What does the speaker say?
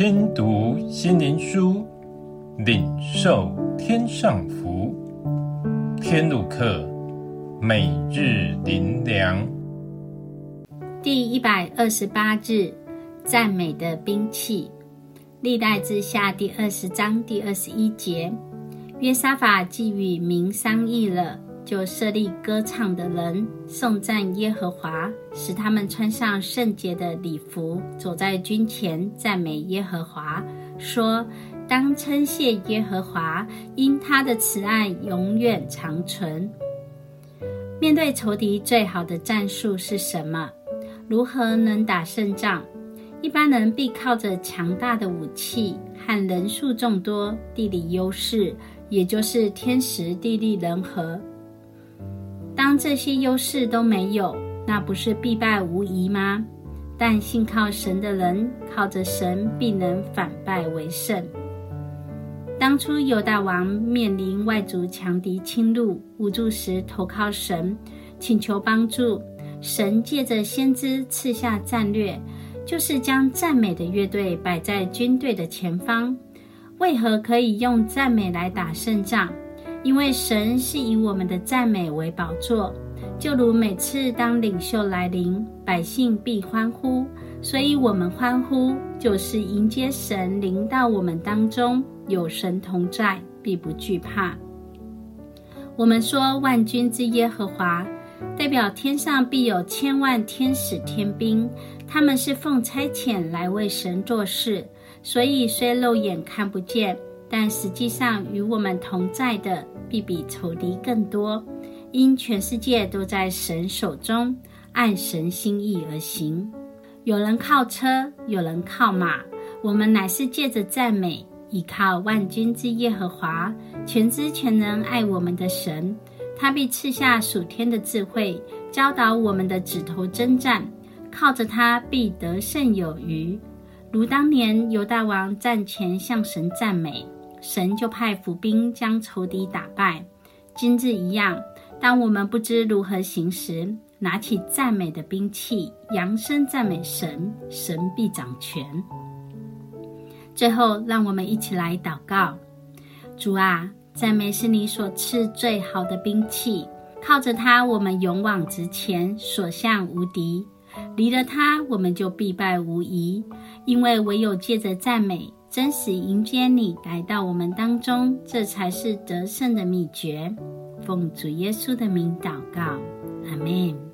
听读心灵书，领受天上福。天路客，每日灵粮。第一百二十八日，赞美的兵器。历代之下第二十章第二十一节，约沙法既与民商议了。就设立歌唱的人，颂赞耶和华，使他们穿上圣洁的礼服，走在军前赞美耶和华，说：当称谢耶和华，因他的慈爱永远长存。面对仇敌，最好的战术是什么？如何能打胜仗？一般人必靠着强大的武器和人数众多、地理优势，也就是天时地利人和。当这些优势都没有，那不是必败无疑吗？但信靠神的人，靠着神必能反败为胜。当初犹大王面临外族强敌侵入，无助时投靠神，请求帮助。神借着先知赐下战略，就是将赞美的乐队摆在军队的前方。为何可以用赞美来打胜仗？因为神是以我们的赞美为宝座，就如每次当领袖来临，百姓必欢呼，所以我们欢呼，就是迎接神临到我们当中，有神同在，必不惧怕。我们说万军之耶和华，代表天上必有千万天使天兵，他们是奉差遣来为神做事，所以虽肉眼看不见。但实际上与我们同在的，必比仇敌更多，因全世界都在神手中，按神心意而行。有人靠车，有人靠马，我们乃是借着赞美，依靠万军之耶和华，全知全能爱我们的神，他必赐下属天的智慧，教导我们的指头征战，靠着他必得胜有余。如当年犹大王战前向神赞美。神就派府兵将仇敌打败。今日一样，当我们不知如何行时，拿起赞美的兵器，扬声赞美神，神必掌权。最后，让我们一起来祷告：主啊，赞美是你所赐最好的兵器，靠着它，我们勇往直前，所向无敌；离了它，我们就必败无疑。因为唯有借着赞美。真实迎接你来到我们当中，这才是得胜的秘诀。奉主耶稣的名祷告，阿门。